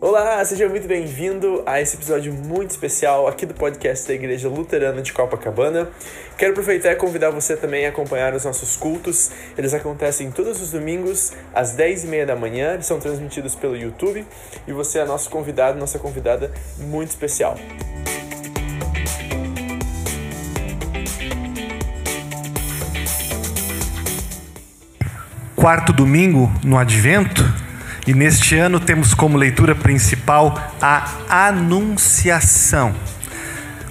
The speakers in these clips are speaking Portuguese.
Olá, seja muito bem-vindo a esse episódio muito especial aqui do podcast da Igreja Luterana de Copacabana. Quero aproveitar e convidar você também a acompanhar os nossos cultos. Eles acontecem todos os domingos às 10h30 da manhã, eles são transmitidos pelo YouTube e você é nosso convidado, nossa convidada muito especial. Quarto domingo no Advento e neste ano temos como leitura principal a Anunciação.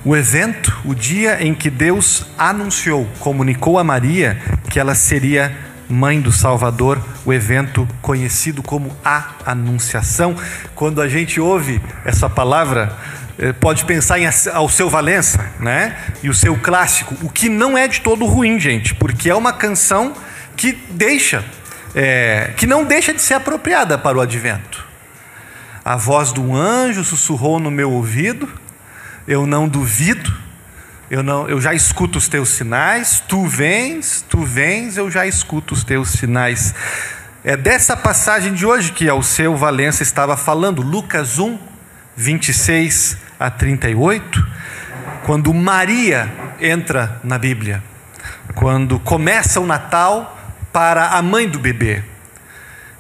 O evento, o dia em que Deus anunciou, comunicou a Maria que ela seria mãe do Salvador, o evento conhecido como a Anunciação. Quando a gente ouve essa palavra, eh, pode pensar em ao seu Valença, né? E o seu clássico, o que não é de todo ruim, gente, porque é uma canção que deixa é, que não deixa de ser apropriada para o advento. A voz do anjo sussurrou no meu ouvido, eu não duvido, eu, não, eu já escuto os teus sinais, tu vens, tu vens, eu já escuto os teus sinais. É dessa passagem de hoje que seu Valença estava falando, Lucas 1, 26 a 38, quando Maria entra na Bíblia, quando começa o Natal para a mãe do bebê.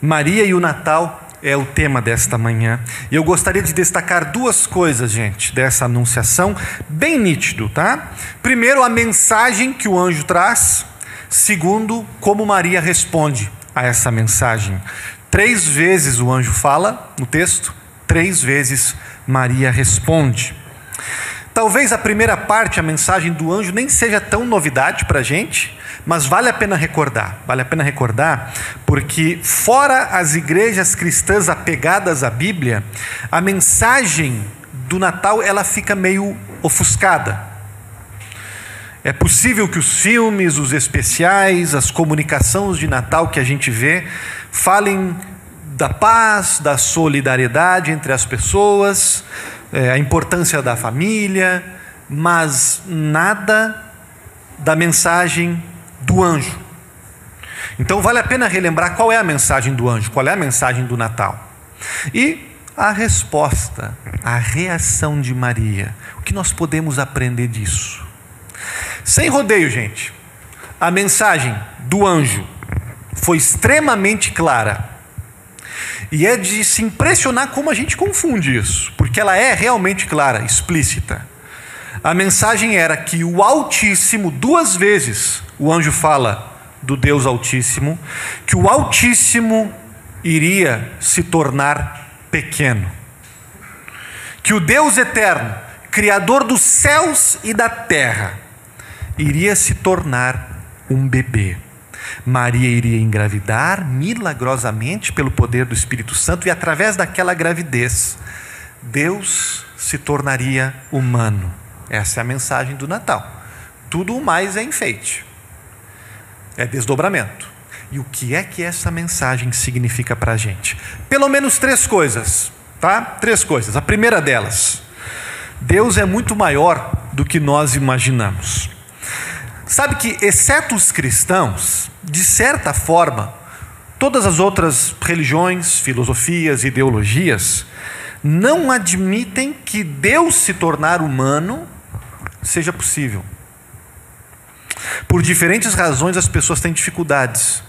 Maria e o Natal é o tema desta manhã. E eu gostaria de destacar duas coisas, gente, dessa anunciação, bem nítido, tá? Primeiro, a mensagem que o anjo traz. Segundo, como Maria responde a essa mensagem. Três vezes o anjo fala no texto, três vezes Maria responde. Talvez a primeira parte, a mensagem do anjo, nem seja tão novidade para a gente, mas vale a pena recordar. Vale a pena recordar, porque fora as igrejas cristãs apegadas à Bíblia, a mensagem do Natal ela fica meio ofuscada. É possível que os filmes, os especiais, as comunicações de Natal que a gente vê falem da paz, da solidariedade entre as pessoas, é, a importância da família, mas nada da mensagem do anjo. Então vale a pena relembrar qual é a mensagem do anjo, qual é a mensagem do Natal. E a resposta, a reação de Maria. O que nós podemos aprender disso? Sem rodeio, gente. A mensagem do anjo foi extremamente clara e é de se impressionar como a gente confunde isso, porque ela é realmente clara, explícita. A mensagem era que o Altíssimo, duas vezes, o anjo fala do Deus Altíssimo, que o Altíssimo iria se tornar pequeno. Que o Deus Eterno, Criador dos céus e da terra, iria se tornar um bebê. Maria iria engravidar milagrosamente pelo poder do Espírito Santo e através daquela gravidez, Deus se tornaria humano. Essa é a mensagem do Natal. Tudo o mais é enfeite, é desdobramento. E o que é que essa mensagem significa para a gente? Pelo menos três coisas, tá? Três coisas. A primeira delas, Deus é muito maior do que nós imaginamos. Sabe que, exceto os cristãos, de certa forma, todas as outras religiões, filosofias, ideologias, não admitem que Deus se tornar humano seja possível. Por diferentes razões, as pessoas têm dificuldades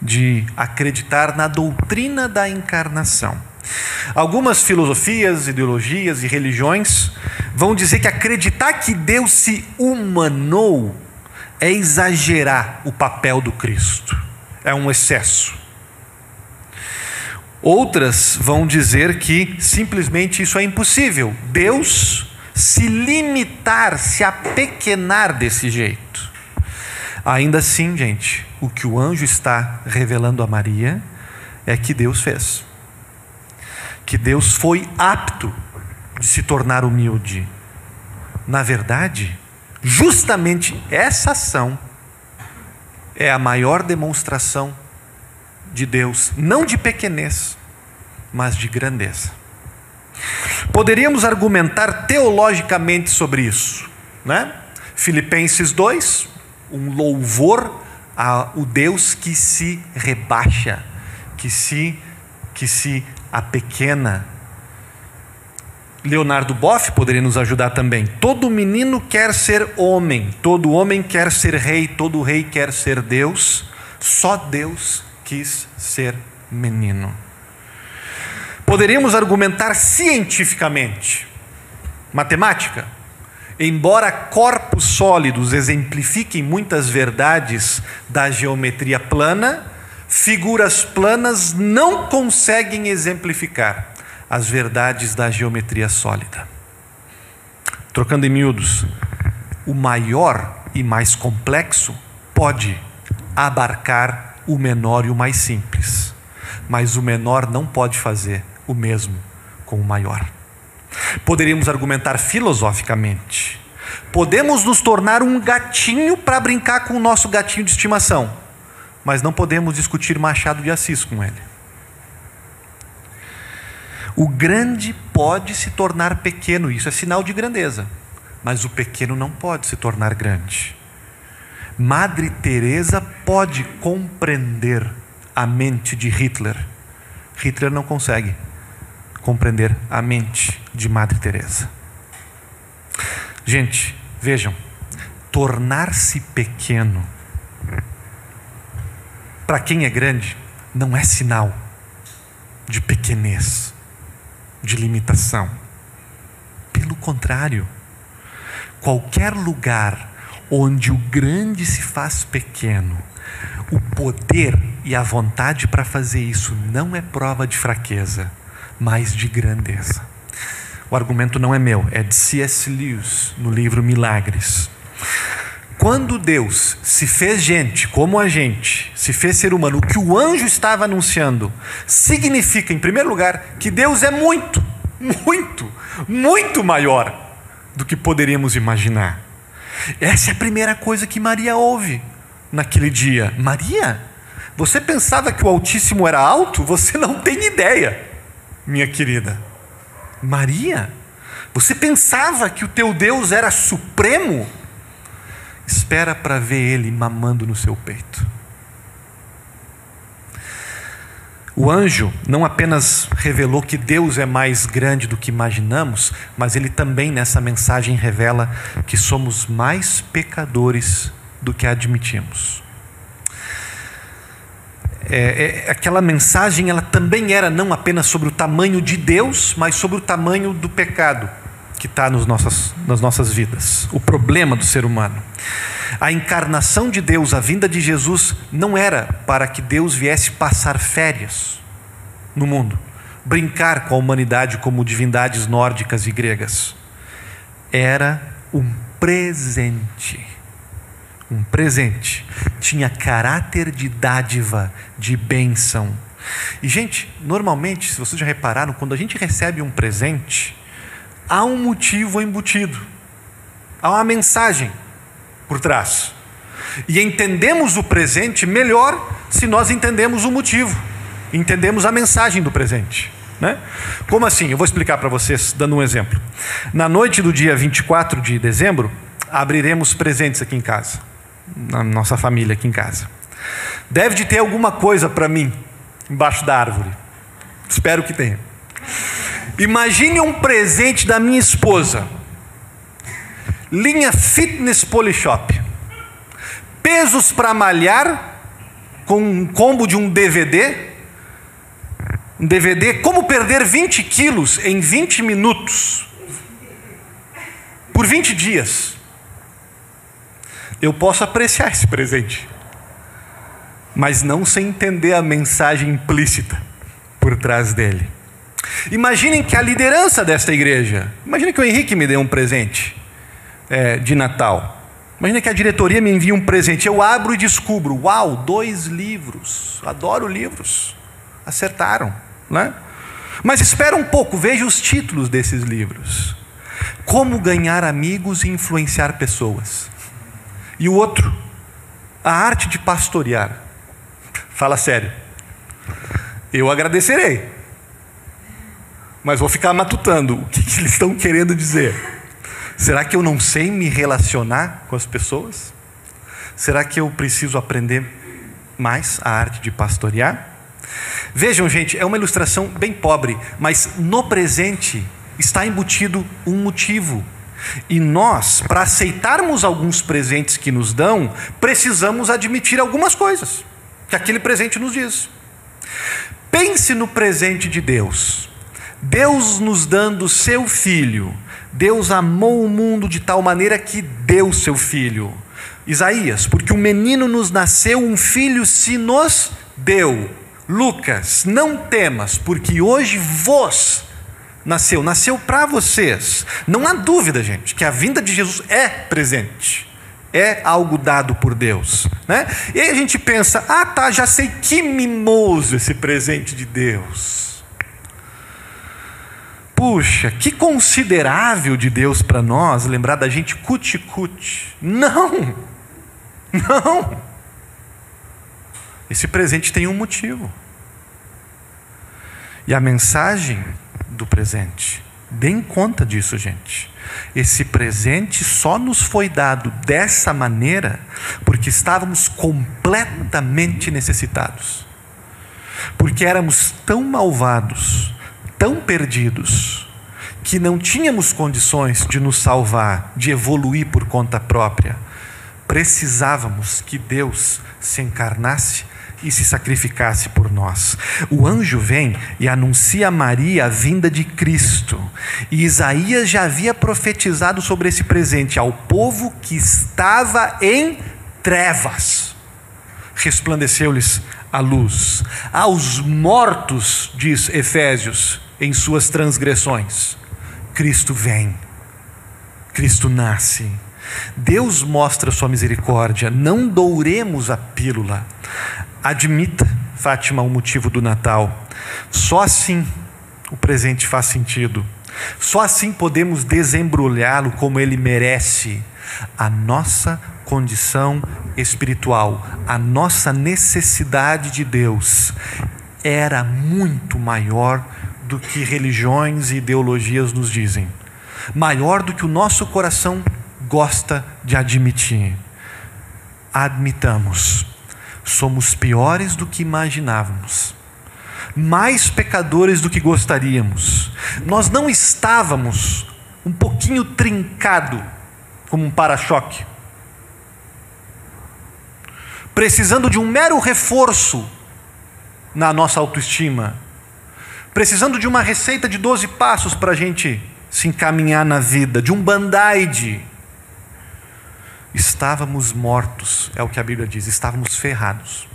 de acreditar na doutrina da encarnação. Algumas filosofias, ideologias e religiões vão dizer que acreditar que Deus se humanou é exagerar o papel do Cristo, é um excesso. Outras vão dizer que simplesmente isso é impossível. Deus se limitar, se apequenar desse jeito. Ainda assim, gente, o que o anjo está revelando a Maria é que Deus fez. Que Deus foi apto de se tornar humilde. Na verdade, Justamente essa ação é a maior demonstração de Deus, não de pequenez, mas de grandeza. Poderíamos argumentar teologicamente sobre isso, né? Filipenses 2, um louvor a, o Deus que se rebaixa, que se, que se apequena. Leonardo Boff poderia nos ajudar também. Todo menino quer ser homem, todo homem quer ser rei, todo rei quer ser Deus, só Deus quis ser menino. Poderíamos argumentar cientificamente, matemática, embora corpos sólidos exemplifiquem muitas verdades da geometria plana, figuras planas não conseguem exemplificar as verdades da geometria sólida. Trocando em miúdos, o maior e mais complexo pode abarcar o menor e o mais simples, mas o menor não pode fazer o mesmo com o maior. Poderíamos argumentar filosoficamente. Podemos nos tornar um gatinho para brincar com o nosso gatinho de estimação, mas não podemos discutir Machado de Assis com ele. O grande pode se tornar pequeno, isso é sinal de grandeza, mas o pequeno não pode se tornar grande. Madre Teresa pode compreender a mente de Hitler. Hitler não consegue compreender a mente de Madre Teresa. Gente, vejam, tornar-se pequeno para quem é grande não é sinal de pequenez, de limitação. Pelo contrário, qualquer lugar onde o grande se faz pequeno, o poder e a vontade para fazer isso não é prova de fraqueza, mas de grandeza. O argumento não é meu, é de C.S. Lewis, no livro Milagres. Quando Deus se fez gente como a gente, se fez ser humano, o que o anjo estava anunciando significa, em primeiro lugar, que Deus é muito, muito, muito maior do que poderíamos imaginar. Essa é a primeira coisa que Maria ouve naquele dia. Maria, você pensava que o Altíssimo era alto? Você não tem ideia minha querida. Maria, você pensava que o teu Deus era supremo? Espera para ver ele mamando no seu peito. O anjo não apenas revelou que Deus é mais grande do que imaginamos, mas ele também nessa mensagem revela que somos mais pecadores do que admitimos é, é, aquela mensagem ela também era não apenas sobre o tamanho de Deus, mas sobre o tamanho do pecado que está nas nossas, nas nossas vidas, o problema do ser humano. A encarnação de Deus, a vinda de Jesus, não era para que Deus viesse passar férias no mundo, brincar com a humanidade como divindades nórdicas e gregas. Era um presente um presente, tinha caráter de dádiva, de bênção. E, gente, normalmente, se vocês já repararam, quando a gente recebe um presente, há um motivo embutido, há uma mensagem por trás. E entendemos o presente melhor se nós entendemos o motivo, entendemos a mensagem do presente. Né? Como assim? Eu vou explicar para vocês, dando um exemplo. Na noite do dia 24 de dezembro, abriremos presentes aqui em casa na nossa família aqui em casa. Deve de ter alguma coisa para mim embaixo da árvore. Espero que tenha. Imagine um presente da minha esposa. Linha Fitness Polishop. Pesos para malhar com um combo de um DVD. Um DVD Como perder 20 quilos em 20 minutos. Por 20 dias eu posso apreciar esse presente, mas não sem entender a mensagem implícita por trás dele. Imaginem que a liderança desta igreja, imagine que o Henrique me dê um presente é, de Natal. Imagina que a diretoria me envia um presente, eu abro e descubro, uau, dois livros, adoro livros, acertaram, né? Mas espera um pouco, veja os títulos desses livros. Como ganhar amigos e influenciar pessoas. E o outro, a arte de pastorear. Fala sério. Eu agradecerei. Mas vou ficar matutando. O que, eles estão querendo dizer? Será que eu não sei me relacionar com as pessoas? Será que eu preciso aprender mais a arte de pastorear? Vejam, gente, é uma ilustração bem pobre, mas no presente está embutido um motivo. E nós, para aceitarmos alguns presentes que nos dão, precisamos admitir algumas coisas que aquele presente nos diz. Pense no presente de Deus. Deus nos dando seu filho. Deus amou o mundo de tal maneira que deu seu filho. Isaías, porque um menino nos nasceu, um filho se nos deu. Lucas, não temas, porque hoje vos nasceu, nasceu para vocês. Não há dúvida, gente, que a vinda de Jesus é presente. É algo dado por Deus, né? E aí a gente pensa: "Ah, tá, já sei que mimoso esse presente de Deus". Puxa, que considerável de Deus para nós lembrar da gente cuti-cuti. Não! Não! Esse presente tem um motivo. E a mensagem do presente, deem conta disso, gente. Esse presente só nos foi dado dessa maneira porque estávamos completamente necessitados. Porque éramos tão malvados, tão perdidos, que não tínhamos condições de nos salvar, de evoluir por conta própria precisávamos que Deus se encarnasse e se sacrificasse por nós. O anjo vem e anuncia a Maria a vinda de Cristo. E Isaías já havia profetizado sobre esse presente ao povo que estava em trevas. Resplandeceu-lhes a luz. Aos mortos, diz Efésios, em suas transgressões, Cristo vem. Cristo nasce Deus mostra sua misericórdia, não douremos a pílula. Admita, Fátima, o motivo do Natal. Só assim o presente faz sentido. Só assim podemos desembrulhá-lo como ele merece. A nossa condição espiritual, a nossa necessidade de Deus era muito maior do que religiões e ideologias nos dizem. Maior do que o nosso coração gosta de admitir. Admitamos, somos piores do que imaginávamos, mais pecadores do que gostaríamos. Nós não estávamos um pouquinho trincado como um para-choque, precisando de um mero reforço na nossa autoestima, precisando de uma receita de 12 passos para a gente se encaminhar na vida, de um band-aid Estávamos mortos, é o que a Bíblia diz, estávamos ferrados.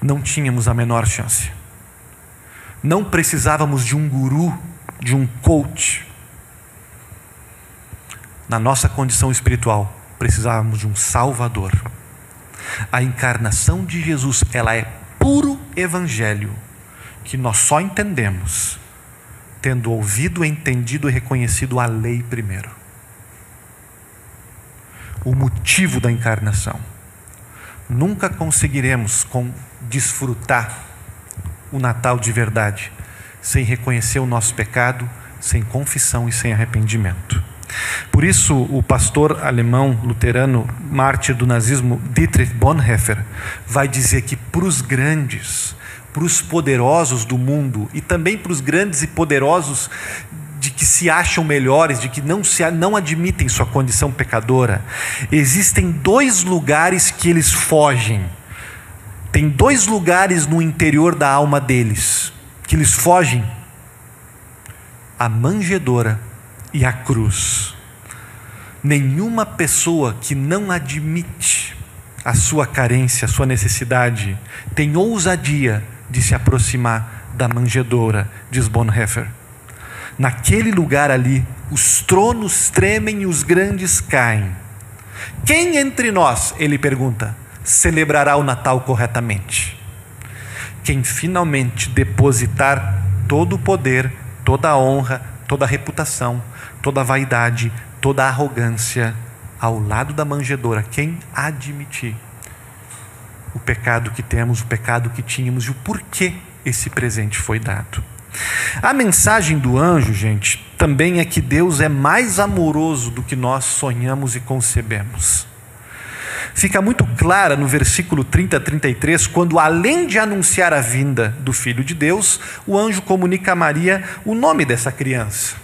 Não tínhamos a menor chance. Não precisávamos de um guru, de um coach. Na nossa condição espiritual, precisávamos de um salvador. A encarnação de Jesus, ela é puro evangelho que nós só entendemos tendo ouvido, entendido e reconhecido a lei primeiro o motivo da encarnação. Nunca conseguiremos com desfrutar o Natal de verdade sem reconhecer o nosso pecado, sem confissão e sem arrependimento. Por isso, o pastor alemão luterano, mártir do nazismo, Dietrich Bonhoeffer, vai dizer que para os grandes, para os poderosos do mundo e também para os grandes e poderosos de que se acham melhores, de que não, se, não admitem sua condição pecadora, existem dois lugares que eles fogem. Tem dois lugares no interior da alma deles que eles fogem: a manjedoura e a cruz. Nenhuma pessoa que não admite a sua carência, a sua necessidade, tem ousadia de se aproximar da manjedoura, diz Bonhoeffer. Naquele lugar ali, os tronos tremem e os grandes caem. Quem entre nós, ele pergunta, celebrará o Natal corretamente? Quem finalmente depositar todo o poder, toda a honra, toda a reputação, toda a vaidade, toda a arrogância ao lado da manjedoura, quem admitir o pecado que temos, o pecado que tínhamos e o porquê esse presente foi dado. A mensagem do anjo, gente, também é que Deus é mais amoroso do que nós sonhamos e concebemos. fica muito clara no versículo 30 a 33, quando, além de anunciar a vinda do Filho de Deus, o anjo comunica a Maria o nome dessa criança: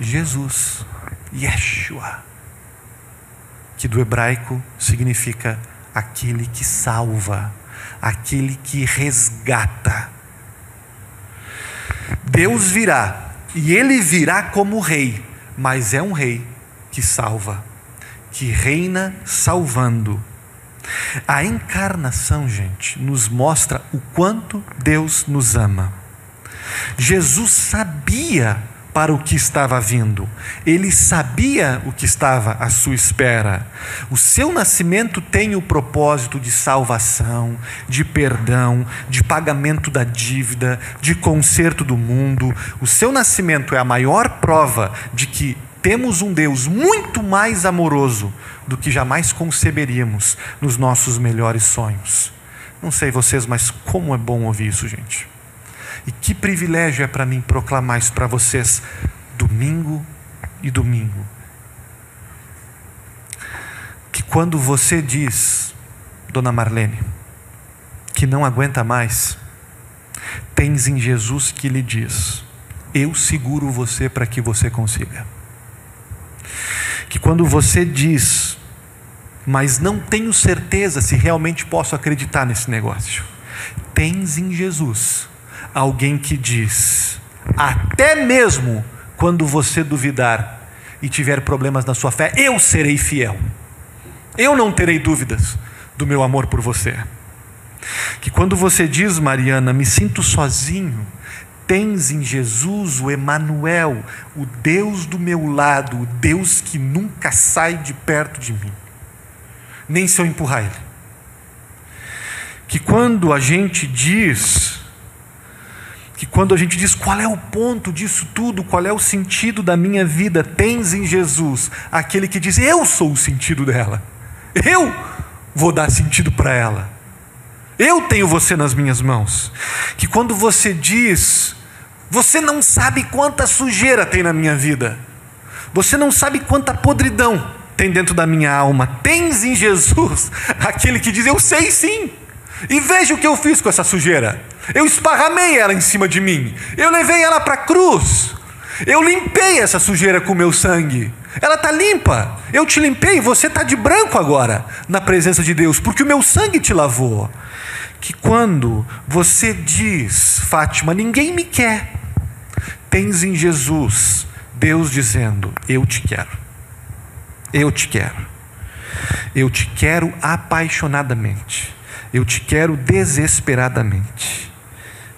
Jesus, Yeshua, que do hebraico significa aquele que salva, aquele que resgata. Deus virá, e ele virá como rei, mas é um rei que salva que reina salvando. A encarnação, gente, nos mostra o quanto Deus nos ama. Jesus sabia para o que estava vindo, ele sabia o que estava à sua espera. O seu nascimento tem o propósito de salvação, de perdão, de pagamento da dívida, de conserto do mundo. O seu nascimento é a maior prova de que temos um Deus muito mais amoroso do que jamais conceberíamos nos nossos melhores sonhos. Não sei vocês, mas como é bom ouvir isso, gente. E que privilégio é para mim proclamar isso para vocês domingo e domingo. Que quando você diz, Dona Marlene, que não aguenta mais, tens em Jesus que lhe diz: Eu seguro você para que você consiga que quando você diz, mas não tenho certeza se realmente posso acreditar nesse negócio, tens em Jesus alguém que diz, até mesmo quando você duvidar e tiver problemas na sua fé, eu serei fiel. Eu não terei dúvidas do meu amor por você. Que quando você diz, Mariana, me sinto sozinho, tens em Jesus o Emanuel, o Deus do meu lado, o Deus que nunca sai de perto de mim, nem se eu empurrar ele. Que quando a gente diz, que quando a gente diz qual é o ponto disso tudo, qual é o sentido da minha vida, tens em Jesus aquele que diz: Eu sou o sentido dela, eu vou dar sentido para ela. Eu tenho você nas minhas mãos. Que quando você diz, você não sabe quanta sujeira tem na minha vida. Você não sabe quanta podridão tem dentro da minha alma. Tens em Jesus aquele que diz: Eu sei sim. E veja o que eu fiz com essa sujeira. Eu esparramei ela em cima de mim. Eu levei ela para a cruz. Eu limpei essa sujeira com o meu sangue. Ela está limpa. Eu te limpei. Você está de branco agora na presença de Deus, porque o meu sangue te lavou. Que quando você diz, Fátima, ninguém me quer, tens em Jesus Deus dizendo: Eu te quero. Eu te quero. Eu te quero apaixonadamente. Eu te quero desesperadamente.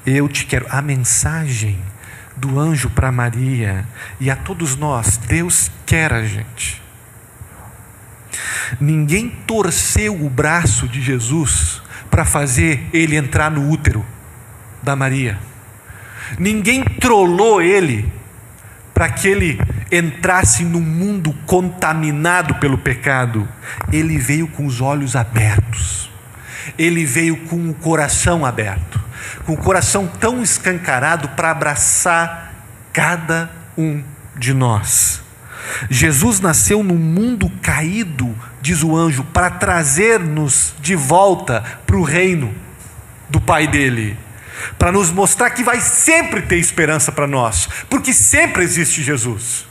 Eu te quero. A mensagem do anjo para Maria e a todos nós, Deus quer a gente. Ninguém torceu o braço de Jesus para fazer ele entrar no útero da Maria. Ninguém trollou ele para que ele entrasse num mundo contaminado pelo pecado. Ele veio com os olhos abertos. Ele veio com o coração aberto, com o coração tão escancarado para abraçar cada um de nós. Jesus nasceu num mundo caído, diz o anjo, para trazer-nos de volta para o reino do Pai dele para nos mostrar que vai sempre ter esperança para nós, porque sempre existe Jesus.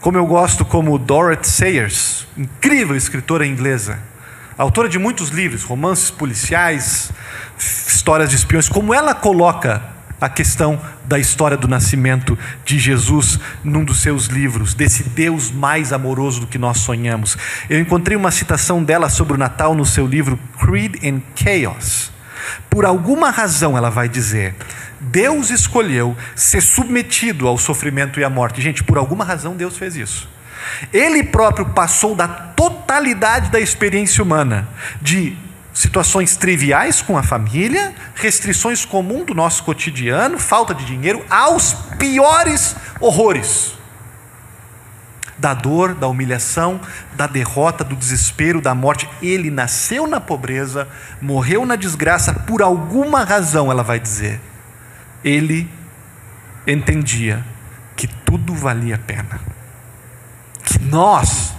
Como eu gosto como Dorothy Sayers, incrível escritora inglesa, autora de muitos livros, romances policiais, histórias de espiões, como ela coloca a questão da história do nascimento de Jesus num dos seus livros, desse Deus mais amoroso do que nós sonhamos. Eu encontrei uma citação dela sobre o Natal no seu livro Creed and Chaos. Por alguma razão, ela vai dizer, Deus escolheu ser submetido ao sofrimento e à morte. Gente, por alguma razão Deus fez isso. Ele próprio passou da totalidade da experiência humana, de situações triviais com a família, restrições comuns do nosso cotidiano, falta de dinheiro, aos piores horrores da dor, da humilhação, da derrota, do desespero, da morte. Ele nasceu na pobreza, morreu na desgraça por alguma razão, ela vai dizer. Ele entendia que tudo valia a pena. Que nós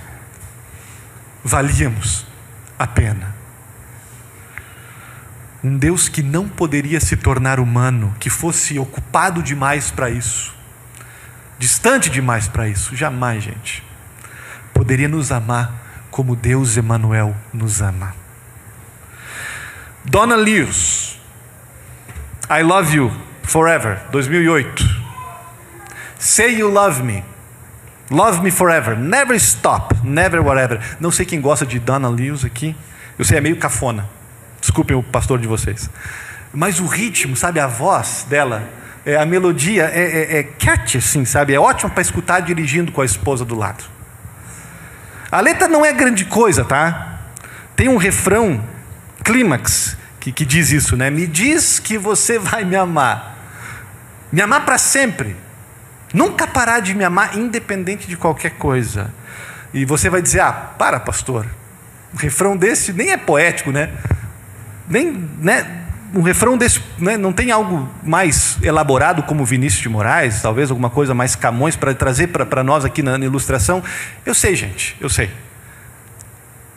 valíamos a pena. Um Deus que não poderia se tornar humano, que fosse ocupado demais para isso, distante demais para isso, jamais, gente. Poderia nos amar como Deus Emanuel nos ama. Donna Lewis, I Love You Forever, 2008. Say You Love Me. Love Me Forever. Never Stop. Never Whatever. Não sei quem gosta de Donna Lewis aqui. Eu sei, é meio cafona. Desculpem o pastor de vocês. Mas o ritmo, sabe, a voz dela, é, a melodia é, é, é catchy, assim, sabe? É ótimo para escutar dirigindo com a esposa do lado. A letra não é grande coisa, tá? Tem um refrão, clímax, que, que diz isso, né? Me diz que você vai me amar. Me amar para sempre. Nunca parar de me amar, independente de qualquer coisa. E você vai dizer: ah, para, pastor. Um refrão desse nem é poético, né? Nem, né? Um refrão desse né? não tem algo mais elaborado como Vinícius de Moraes, talvez alguma coisa mais Camões para trazer para nós aqui na, na ilustração. Eu sei, gente, eu sei.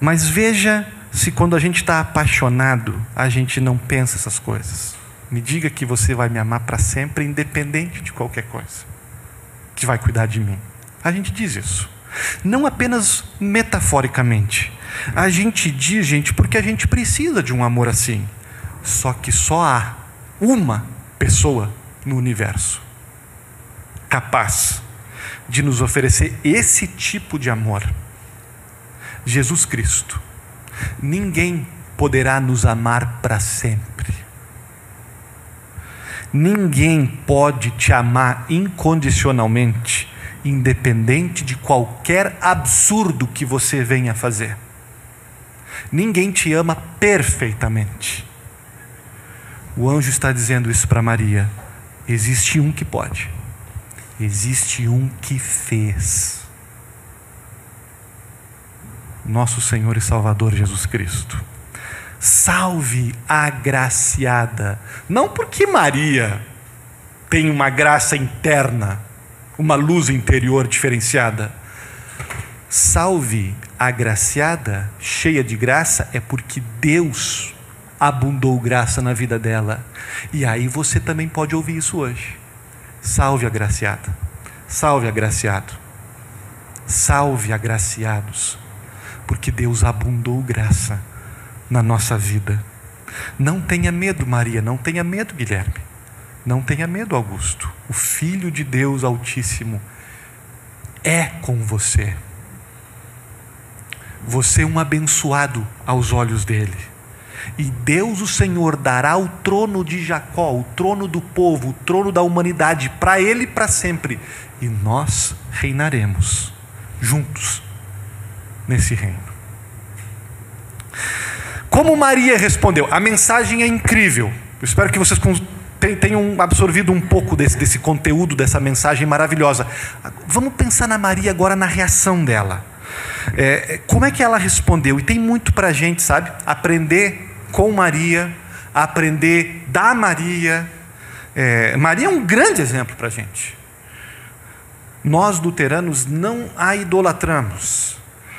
Mas veja se quando a gente está apaixonado, a gente não pensa essas coisas. Me diga que você vai me amar para sempre, independente de qualquer coisa que vai cuidar de mim. A gente diz isso. Não apenas metaforicamente. A gente diz, gente, porque a gente precisa de um amor assim. Só que só há uma pessoa no universo capaz de nos oferecer esse tipo de amor. Jesus Cristo. Ninguém poderá nos amar para sempre. Ninguém pode te amar incondicionalmente, independente de qualquer absurdo que você venha fazer. Ninguém te ama perfeitamente. O anjo está dizendo isso para Maria. Existe um que pode. Existe um que fez. Nosso Senhor e Salvador Jesus Cristo. Salve a agraciada. Não porque Maria tem uma graça interna, uma luz interior diferenciada. Salve a agraciada, cheia de graça, é porque Deus abundou graça na vida dela. E aí você também pode ouvir isso hoje. Salve a agraciada. Salve agraciado. Salve agraciados. Porque Deus abundou graça na nossa vida. Não tenha medo, Maria, não tenha medo, Guilherme. Não tenha medo, Augusto. O Filho de Deus Altíssimo é com você. Você é um abençoado aos olhos dele. E Deus, o Senhor, dará o trono de Jacó, o trono do povo, o trono da humanidade, para ele para sempre. E nós reinaremos juntos nesse reino. Como Maria respondeu? A mensagem é incrível. Eu espero que vocês tenham absorvido um pouco desse, desse conteúdo, dessa mensagem maravilhosa. Vamos pensar na Maria agora, na reação dela. É, como é que ela respondeu? E tem muito para a gente, sabe? Aprender com Maria, aprender da Maria. É, Maria é um grande exemplo para a gente. Nós, luteranos, não a idolatramos.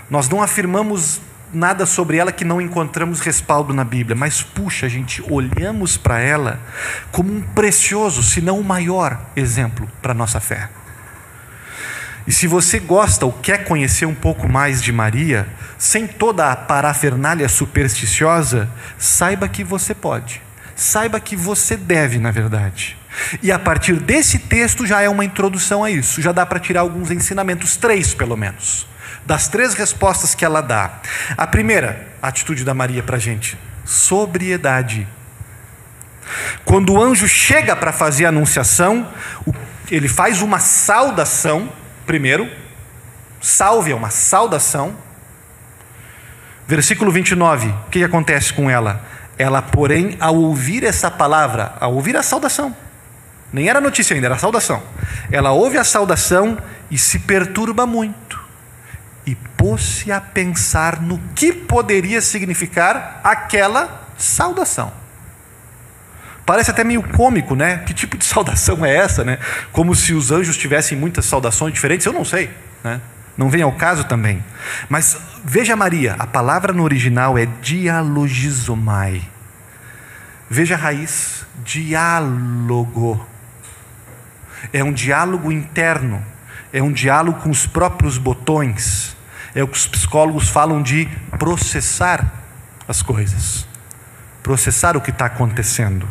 Nós não afirmamos nada sobre ela que não encontramos respaldo na Bíblia, mas puxa, a gente olhamos para ela como um precioso, se não o maior exemplo para nossa fé. E se você gosta ou quer conhecer um pouco mais de Maria, sem toda a parafernália supersticiosa, saiba que você pode. Saiba que você deve, na verdade. E a partir desse texto já é uma introdução a isso, já dá para tirar alguns ensinamentos, três pelo menos das três respostas que ela dá. A primeira, a atitude da Maria para a gente: sobriedade. Quando o anjo chega para fazer a anunciação, ele faz uma saudação, primeiro, salve é uma saudação. Versículo 29, o que acontece com ela? Ela, porém, ao ouvir essa palavra, ao ouvir a saudação, nem era notícia ainda, era saudação. Ela ouve a saudação e se perturba muito e pôs-se a pensar no que poderia significar aquela saudação. Parece até meio cômico, né? Que tipo de saudação é essa, né? Como se os anjos tivessem muitas saudações diferentes, eu não sei, né? não vem ao caso também. Mas veja Maria, a palavra no original é dialogizomai. Veja a raiz, diálogo. É um diálogo interno, é um diálogo com os próprios botões. É o que os psicólogos falam de processar as coisas, processar o que está acontecendo.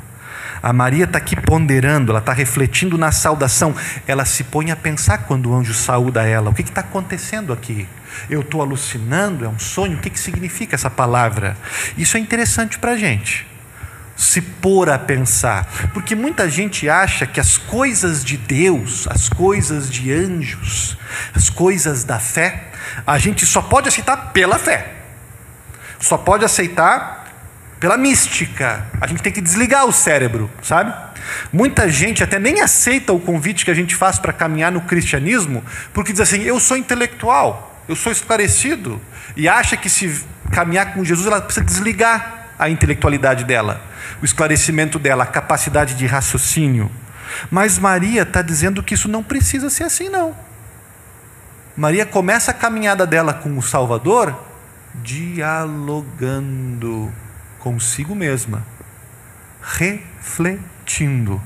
A Maria está aqui ponderando, ela está refletindo na saudação. Ela se põe a pensar quando o anjo saúda ela: o que está acontecendo aqui? Eu estou alucinando? É um sonho? O que, que significa essa palavra? Isso é interessante para a gente. Se pôr a pensar, porque muita gente acha que as coisas de Deus, as coisas de anjos, as coisas da fé, a gente só pode aceitar pela fé, só pode aceitar pela mística. A gente tem que desligar o cérebro, sabe? Muita gente até nem aceita o convite que a gente faz para caminhar no cristianismo, porque diz assim: eu sou intelectual, eu sou esclarecido, e acha que se caminhar com Jesus ela precisa desligar a intelectualidade dela, o esclarecimento dela, a capacidade de raciocínio. Mas Maria está dizendo que isso não precisa ser assim, não. Maria começa a caminhada dela com o Salvador dialogando consigo mesma, refletindo,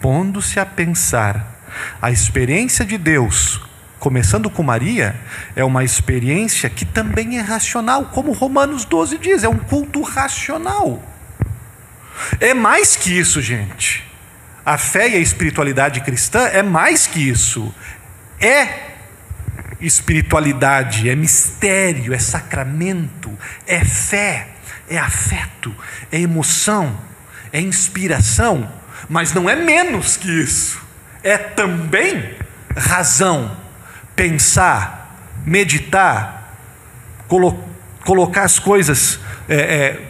pondo-se a pensar. A experiência de Deus, começando com Maria, é uma experiência que também é racional, como Romanos 12 diz, é um culto racional. É mais que isso, gente. A fé e a espiritualidade cristã é mais que isso. É espiritualidade, é mistério, é sacramento, é fé é afeto, é emoção, é inspiração, mas não é menos que isso. É também razão, pensar, meditar, colo colocar as coisas é, é,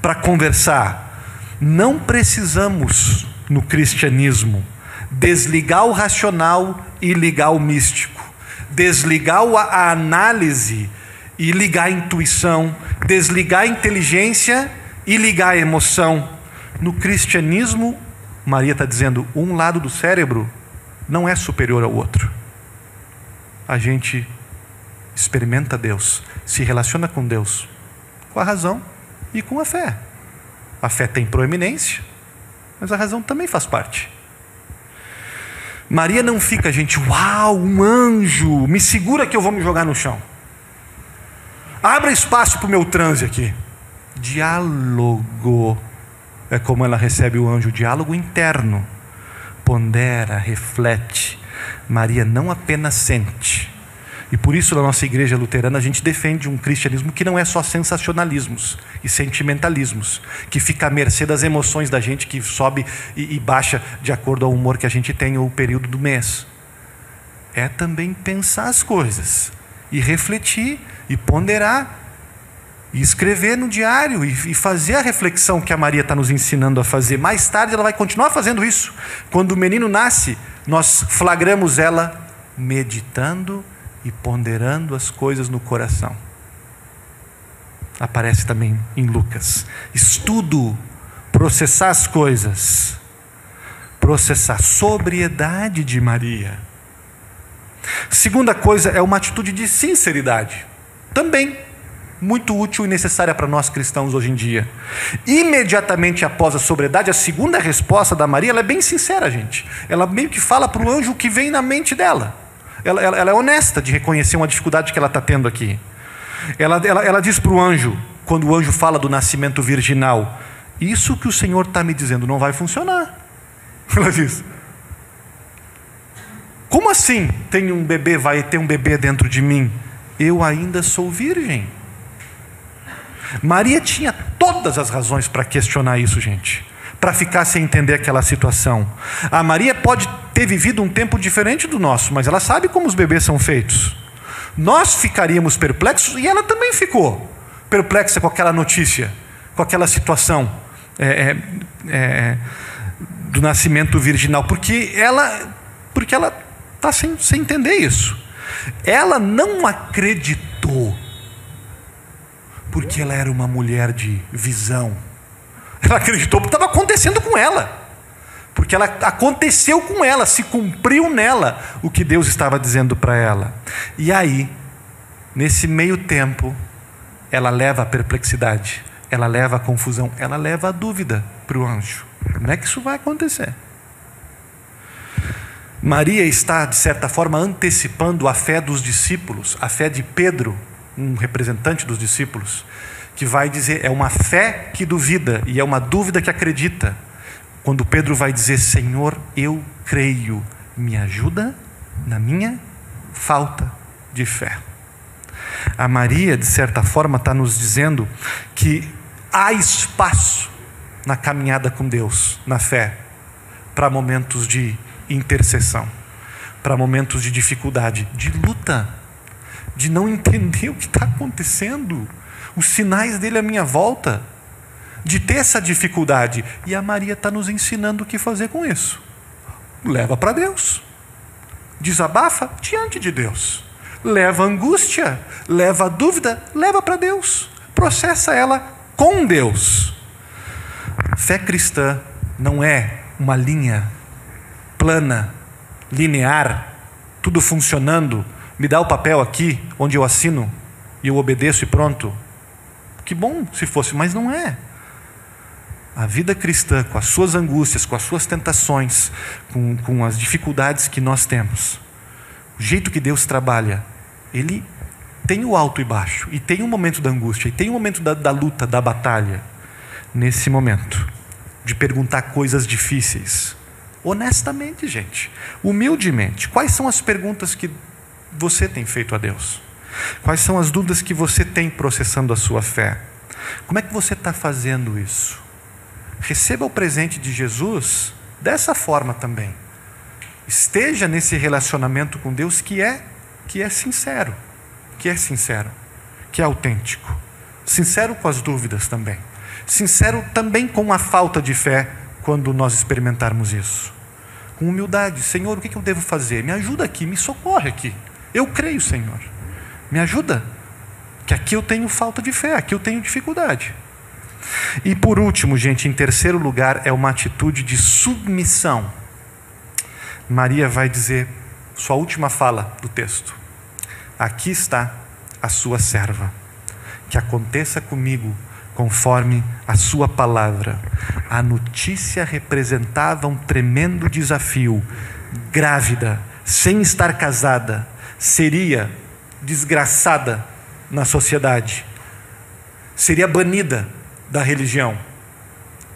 para conversar. Não precisamos, no cristianismo, desligar o racional e ligar o místico, desligar a análise e ligar a intuição, desligar a inteligência e ligar a emoção. No cristianismo, Maria está dizendo, um lado do cérebro não é superior ao outro. A gente experimenta Deus, se relaciona com Deus, com a razão e com a fé. A fé tem proeminência, mas a razão também faz parte. Maria não fica, gente, uau, um anjo, me segura que eu vou me jogar no chão. Abra espaço para o meu transe aqui. Diálogo. É como ela recebe o anjo, diálogo interno. Pondera, reflete. Maria não apenas sente. E por isso, na nossa igreja luterana, a gente defende um cristianismo que não é só sensacionalismos e sentimentalismos, que fica à mercê das emoções da gente, que sobe e, e baixa de acordo ao humor que a gente tem ou o período do mês. É também pensar as coisas e refletir e ponderar, e escrever no diário e, e fazer a reflexão que a Maria está nos ensinando a fazer. Mais tarde ela vai continuar fazendo isso. Quando o menino nasce, nós flagramos ela meditando e ponderando as coisas no coração. Aparece também em Lucas. Estudo, processar as coisas, processar sobriedade de Maria. Segunda coisa é uma atitude de sinceridade também muito útil e necessária para nós cristãos hoje em dia. Imediatamente após a sobriedade, a segunda resposta da Maria é bem sincera, gente. Ela meio que fala para o anjo o que vem na mente dela. Ela, ela, ela, é honesta de reconhecer uma dificuldade que ela está tendo aqui. Ela, ela, diz para o anjo, quando o anjo fala do nascimento virginal: Isso que o Senhor está me dizendo não vai funcionar. Ela diz: Como assim tem um bebê, vai ter um bebê dentro de mim? eu ainda sou virgem. Maria tinha todas as razões para questionar isso, gente, para ficar sem entender aquela situação. A Maria pode ter vivido um tempo diferente do nosso, mas ela sabe como os bebês são feitos. Nós ficaríamos perplexos e ela também ficou perplexa com aquela notícia, com aquela situação é, é, é, do nascimento virginal, porque ela, porque ela está sem, sem entender isso. Ela não acreditou, porque ela era uma mulher de visão. Ela acreditou porque estava acontecendo com ela. Porque ela aconteceu com ela, se cumpriu nela o que Deus estava dizendo para ela. E aí, nesse meio tempo, ela leva a perplexidade, ela leva a confusão, ela leva a dúvida para o anjo. Como é que isso vai acontecer? Maria está, de certa forma, antecipando a fé dos discípulos, a fé de Pedro, um representante dos discípulos, que vai dizer: é uma fé que duvida e é uma dúvida que acredita. Quando Pedro vai dizer: Senhor, eu creio, me ajuda na minha falta de fé. A Maria, de certa forma, está nos dizendo que há espaço na caminhada com Deus, na fé, para momentos de intercessão, para momentos de dificuldade, de luta, de não entender o que está acontecendo, os sinais dele à minha volta, de ter essa dificuldade. E a Maria está nos ensinando o que fazer com isso. Leva para Deus, desabafa diante de Deus, leva angústia, leva dúvida, leva para Deus, processa ela com Deus. Fé cristã não é uma linha plana, linear, tudo funcionando. Me dá o papel aqui, onde eu assino e eu obedeço e pronto. Que bom se fosse, mas não é. A vida cristã, com as suas angústias, com as suas tentações, com, com as dificuldades que nós temos, o jeito que Deus trabalha, Ele tem o alto e baixo, e tem o um momento da angústia, e tem o um momento da, da luta, da batalha. Nesse momento, de perguntar coisas difíceis, honestamente, gente, humildemente. Quais são as perguntas que você tem feito a Deus? Quais são as dúvidas que você tem processando a sua fé? Como é que você está fazendo isso? Receba o presente de Jesus dessa forma também. Esteja nesse relacionamento com Deus que é que é sincero, que é sincero, que é autêntico. Sincero com as dúvidas também. Sincero também com a falta de fé quando nós experimentarmos isso. Com humildade, Senhor, o que eu devo fazer? Me ajuda aqui, me socorre aqui. Eu creio, Senhor. Me ajuda. Que aqui eu tenho falta de fé, aqui eu tenho dificuldade. E por último, gente, em terceiro lugar, é uma atitude de submissão. Maria vai dizer, sua última fala do texto: Aqui está a sua serva, que aconteça comigo conforme a sua palavra. A notícia representava um tremendo desafio. Grávida, sem estar casada, seria desgraçada na sociedade, seria banida da religião,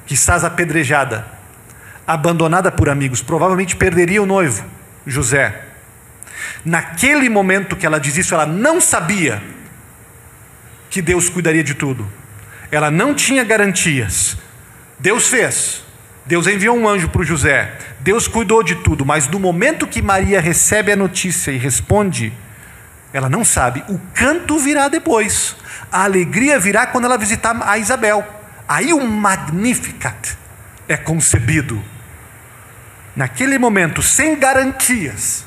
quizás apedrejada, abandonada por amigos, provavelmente perderia o noivo, José. Naquele momento que ela diz isso, ela não sabia que Deus cuidaria de tudo ela não tinha garantias. Deus fez. Deus enviou um anjo para o José. Deus cuidou de tudo, mas no momento que Maria recebe a notícia e responde, ela não sabe. O canto virá depois. A alegria virá quando ela visitar a Isabel. Aí o Magnificat é concebido. Naquele momento, sem garantias,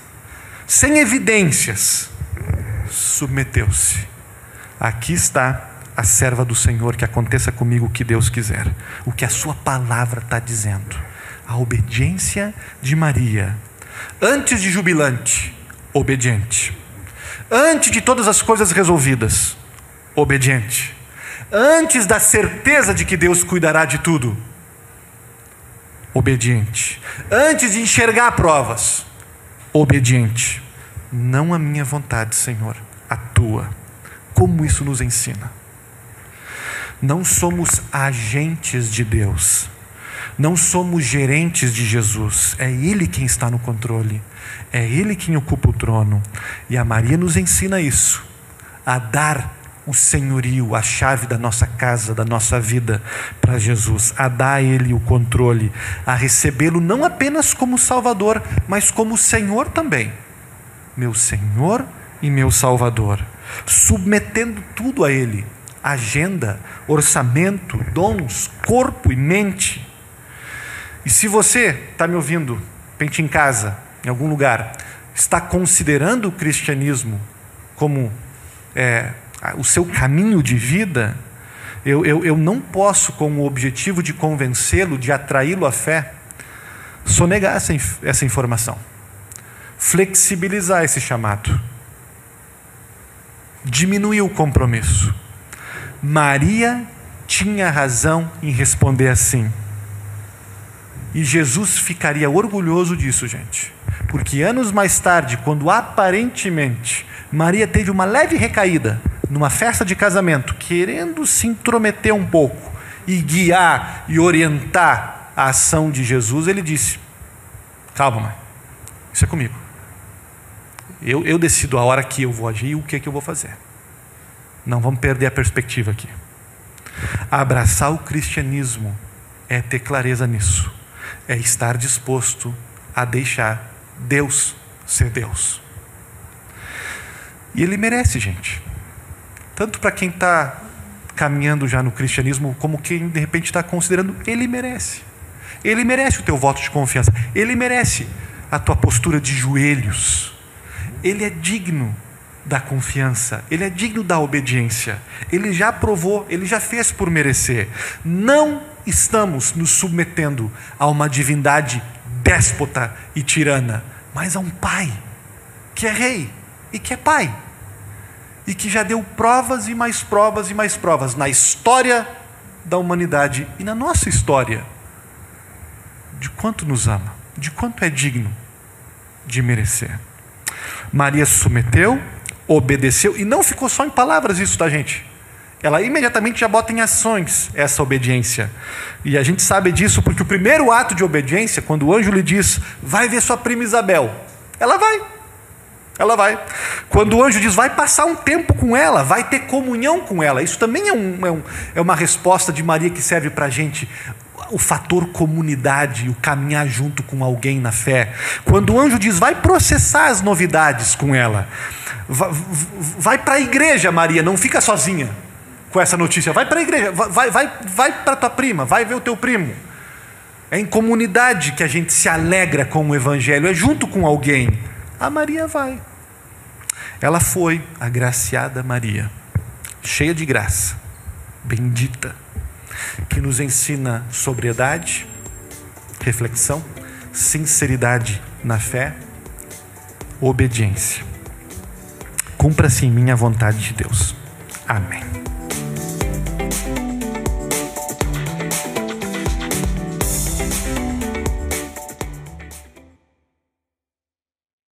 sem evidências, submeteu-se. Aqui está a serva do Senhor, que aconteça comigo o que Deus quiser, o que a Sua palavra está dizendo. A obediência de Maria, antes de jubilante, obediente. Antes de todas as coisas resolvidas, obediente. Antes da certeza de que Deus cuidará de tudo, obediente. Antes de enxergar provas, obediente. Não a minha vontade, Senhor, a tua. Como isso nos ensina? Não somos agentes de Deus. Não somos gerentes de Jesus. É Ele quem está no controle. É Ele quem ocupa o trono. E a Maria nos ensina isso. A dar o senhorio, a chave da nossa casa, da nossa vida para Jesus, a dar a Ele o controle, a recebê-lo não apenas como Salvador, mas como Senhor também. Meu Senhor e meu Salvador, submetendo tudo a Ele, agenda, orçamento, dons, corpo e mente. E se você está me ouvindo, pente em casa, em algum lugar, está considerando o cristianismo como é, o seu caminho de vida, eu, eu, eu não posso, com o objetivo de convencê-lo, de atraí-lo à fé, sonegar essa, essa informação, flexibilizar esse chamado, diminuir o compromisso. Maria tinha razão em responder assim. E Jesus ficaria orgulhoso disso, gente. Porque anos mais tarde, quando aparentemente Maria teve uma leve recaída numa festa de casamento, querendo se intrometer um pouco e guiar e orientar a ação de Jesus, ele disse: Calma, mãe, isso é comigo. Eu, eu decido a hora que eu vou agir e o que, que eu vou fazer. Não vamos perder a perspectiva aqui. Abraçar o cristianismo é ter clareza nisso, é estar disposto a deixar Deus ser Deus. E ele merece, gente. Tanto para quem está caminhando já no cristianismo, como quem de repente está considerando, ele merece. Ele merece o teu voto de confiança. Ele merece a tua postura de joelhos. Ele é digno da confiança, ele é digno da obediência. Ele já provou, ele já fez por merecer. Não estamos nos submetendo a uma divindade déspota e tirana, mas a um pai que é rei e que é pai. E que já deu provas e mais provas e mais provas na história da humanidade e na nossa história de quanto nos ama, de quanto é digno de merecer. Maria se submeteu, obedeceu, e não ficou só em palavras isso, tá, gente? Ela imediatamente já bota em ações essa obediência. E a gente sabe disso porque o primeiro ato de obediência, quando o anjo lhe diz, vai ver sua prima Isabel, ela vai. Ela vai. Quando o anjo diz, vai passar um tempo com ela, vai ter comunhão com ela. Isso também é, um, é, um, é uma resposta de Maria que serve para a gente o fator comunidade, o caminhar junto com alguém na fé. Quando o anjo diz, vai processar as novidades com ela, vai, para a igreja, Maria, não fica sozinha com essa notícia. Vai para a igreja, vai, vai, vai para tua prima, vai ver o teu primo. É em comunidade que a gente se alegra com o evangelho, é junto com alguém. A Maria vai. Ela foi, agraciada Maria, cheia de graça, bendita que nos ensina sobriedade, reflexão, sinceridade na fé, obediência. Cumpra-se em mim a vontade de Deus. Amém.